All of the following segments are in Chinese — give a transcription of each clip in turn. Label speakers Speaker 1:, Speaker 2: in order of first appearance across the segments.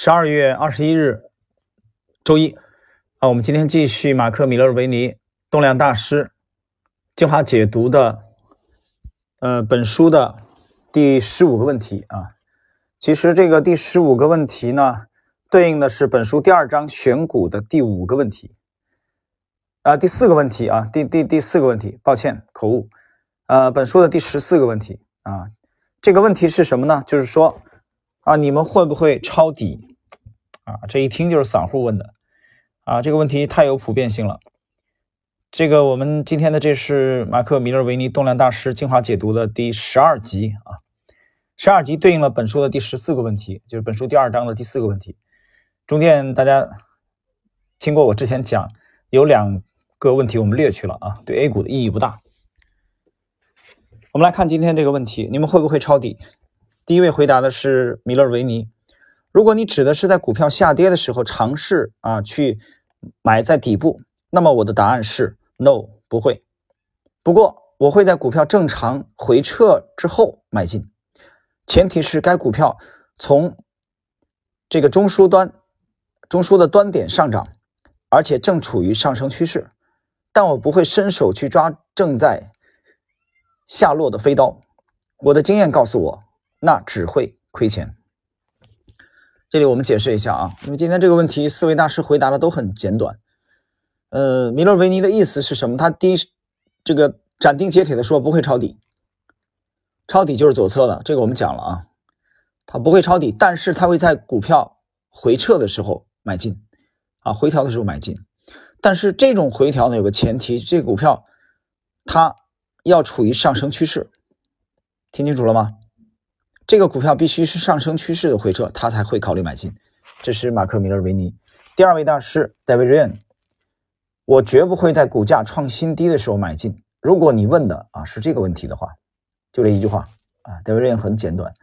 Speaker 1: 十二月二十一日，周一啊，我们今天继续马克·米勒维尼动量大师精华解读的呃本书的第十五个问题啊。其实这个第十五个问题呢，对应的是本书第二章选股的第五个问题啊，第四个问题啊，第第第四个问题，抱歉口误，呃，本书的第十四个问题啊，这个问题是什么呢？就是说啊，你们会不会抄底？啊，这一听就是散户问的，啊，这个问题太有普遍性了。这个我们今天的这是马克·米勒维尼动量大师精华解读的第十二集啊，十二集对应了本书的第十四个问题，就是本书第二章的第四个问题。中间大家听过我之前讲，有两个问题我们略去了啊，对 A 股的意义不大。我们来看今天这个问题，你们会不会抄底？第一位回答的是米勒维尼。如果你指的是在股票下跌的时候尝试啊去买在底部，那么我的答案是 no 不会。不过我会在股票正常回撤之后买进，前提是该股票从这个中枢端中枢的端点上涨，而且正处于上升趋势。但我不会伸手去抓正在下落的飞刀。我的经验告诉我，那只会亏钱。这里我们解释一下啊，因为今天这个问题四位大师回答的都很简短。呃，米勒维尼的意思是什么？他第一这个斩钉截铁的说不会抄底，抄底就是左侧的，这个我们讲了啊，他不会抄底，但是他会在股票回撤的时候买进啊，回调的时候买进。但是这种回调呢有个前提，这个股票它要处于上升趋势，听清楚了吗？这个股票必须是上升趋势的回撤，他才会考虑买进。这是马克·米勒维尼。第二位大师 David Ryan，我绝不会在股价创新低的时候买进。如果你问的啊是这个问题的话，就这一句话啊。David Ryan 很简短。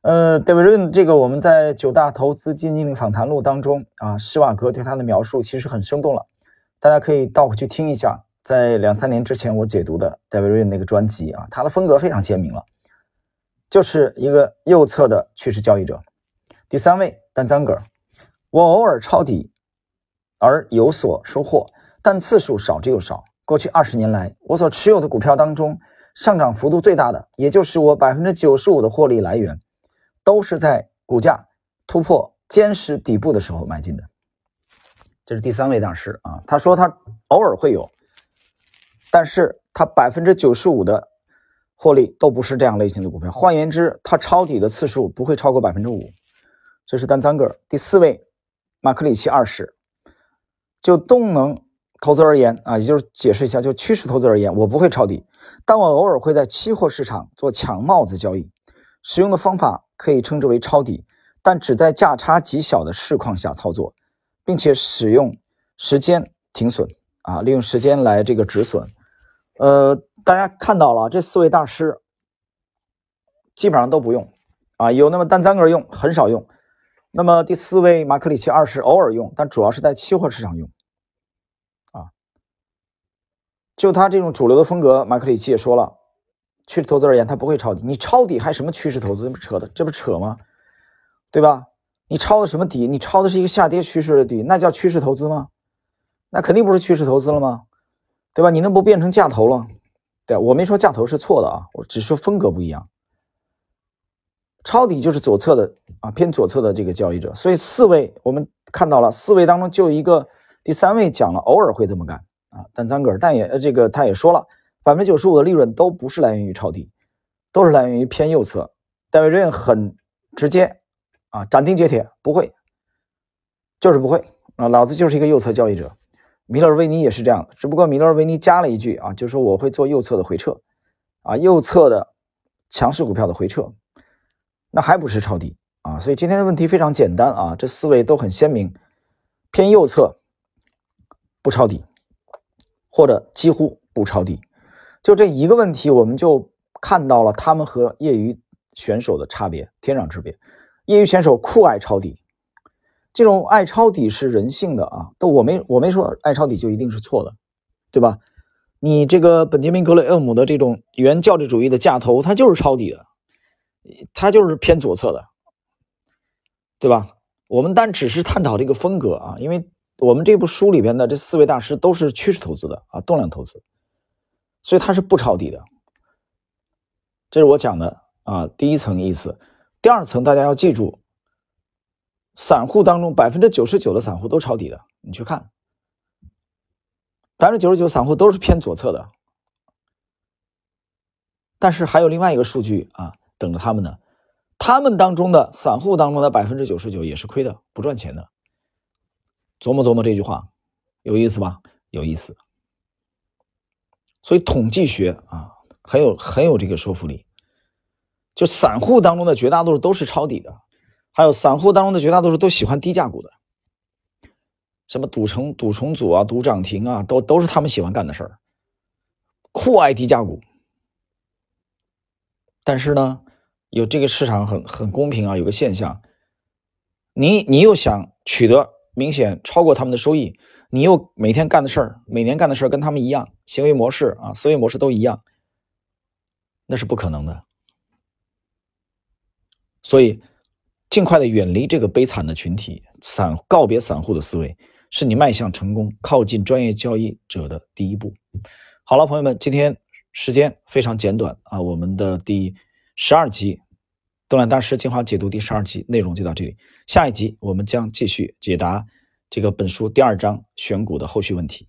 Speaker 1: 呃，David Ryan 这个我们在九大投资基金经理访谈录当中啊，施瓦格对他的描述其实很生动了，大家可以倒回去听一下，在两三年之前我解读的 David Ryan 那个专辑啊，他的风格非常鲜明了。就是一个右侧的趋势交易者。第三位，丹赞格尔，我偶尔抄底而有所收获，但次数少之又少。过去二十年来，我所持有的股票当中，上涨幅度最大的，也就是我百分之九十五的获利来源，都是在股价突破坚实底部的时候买进的。这是第三位大师啊，他说他偶尔会有，但是他百分之九十五的。获利都不是这样类型的股票，换言之，它抄底的次数不会超过百分之五。这是单张个。第四位，马克里奇二世，就动能投资而言啊，也就是解释一下，就趋势投资而言，我不会抄底，但我偶尔会在期货市场做抢帽子交易，使用的方法可以称之为抄底，但只在价差极小的市况下操作，并且使用时间停损啊，利用时间来这个止损，呃。大家看到了，这四位大师基本上都不用啊，有那么单三个用，很少用。那么第四位马克里奇二世偶尔用，但主要是在期货市场用啊。就他这种主流的风格，马克里奇也说了，趋势投资而言，他不会抄底。你抄底还什么趋势投资？这不扯的，这不扯吗？对吧？你抄的什么底？你抄的是一个下跌趋势的底，那叫趋势投资吗？那肯定不是趋势投资了吗？对吧？你那不变成价投了？对，我没说价头是错的啊，我只说风格不一样。抄底就是左侧的啊，偏左侧的这个交易者。所以四位我们看到了，四位当中就一个第三位讲了，偶尔会这么干啊。但张格尔，但也这个他也说了，百分之九十五的利润都不是来源于抄底，都是来源于偏右侧。戴维瑞很直接啊，斩钉截铁，不会，就是不会啊，老子就是一个右侧交易者。米勒维尼也是这样的，只不过米勒维尼加了一句啊，就是说我会做右侧的回撤，啊，右侧的强势股票的回撤，那还不是抄底啊？所以今天的问题非常简单啊，这四位都很鲜明，偏右侧不抄底，或者几乎不抄底，就这一个问题，我们就看到了他们和业余选手的差别，天壤之别。业余选手酷爱抄底。这种爱抄底是人性的啊，但我没我没说爱抄底就一定是错的，对吧？你这个本杰明格雷厄姆的这种原教旨主义的价投，它就是抄底的，它就是偏左侧的，对吧？我们单只是探讨这个风格啊，因为我们这部书里边的这四位大师都是趋势投资的啊，动量投资，所以它是不抄底的。这是我讲的啊，第一层意思。第二层大家要记住，散户当中百分之九十九的散户都抄底的，你去看，百分之九十九散户都是偏左侧的。但是还有另外一个数据啊，等着他们呢。他们当中的散户当中的百分之九十九也是亏的，不赚钱的。琢磨琢磨这句话，有意思吧？有意思。所以统计学啊，很有很有这个说服力。就散户当中的绝大多数都是抄底的，还有散户当中的绝大多数都喜欢低价股的，什么赌城赌重组啊、赌涨停啊，都都是他们喜欢干的事儿，酷爱低价股。但是呢？有这个市场很很公平啊，有个现象，你你又想取得明显超过他们的收益，你又每天干的事儿，每年干的事儿跟他们一样，行为模式啊，思维模式都一样，那是不可能的。所以，尽快的远离这个悲惨的群体，散告别散户的思维，是你迈向成功、靠近专业交易者的第一步。好了，朋友们，今天时间非常简短啊，我们的第。十二集，动量大师精华解读第十二集内容就到这里。下一集我们将继续解答这个本书第二章选股的后续问题。